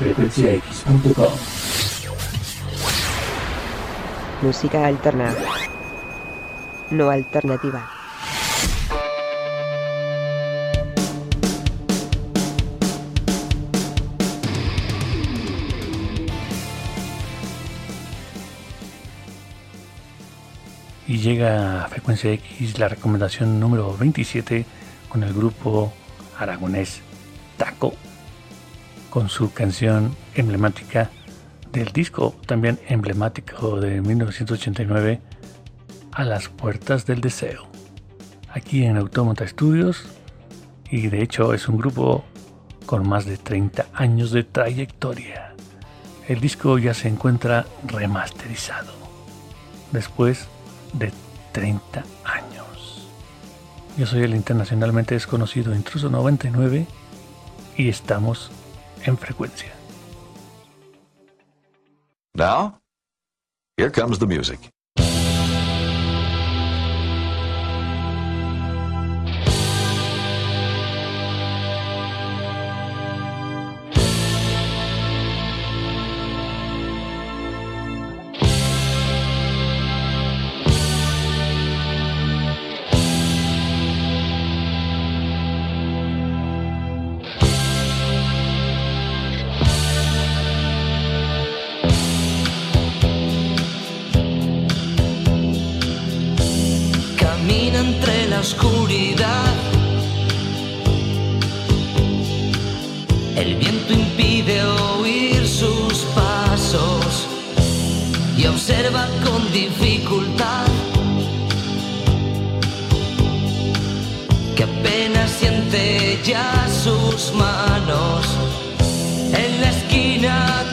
frecuenciax.com. Música alterna. No alternativa. Y llega a Frecuencia X la recomendación número 27 con el grupo aragonés Taco, con su canción emblemática del disco también emblemático de 1989, A las puertas del deseo. Aquí en Autómata Studios, y de hecho es un grupo con más de 30 años de trayectoria. El disco ya se encuentra remasterizado. Después de 30 años. Yo soy el internacionalmente desconocido Intruso 99 y estamos en frecuencia. Now, here comes the music. Oscuridad. El viento impide oír sus pasos y observa con dificultad que apenas siente ya sus manos en la esquina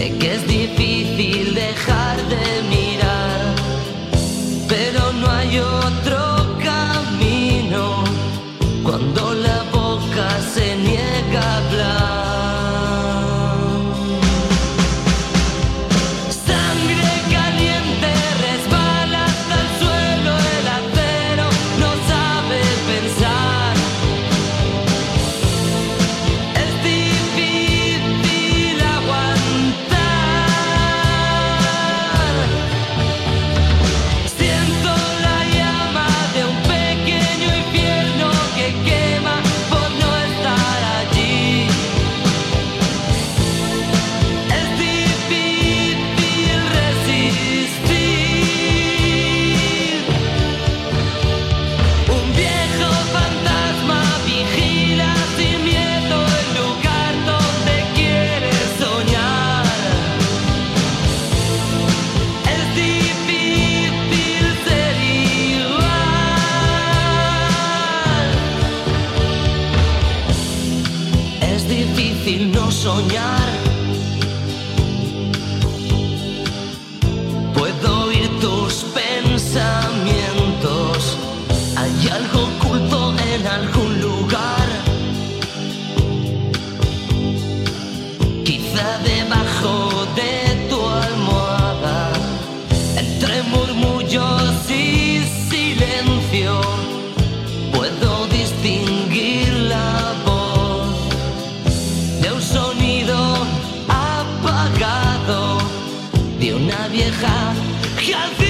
sé que difícil no soñar. una vieja que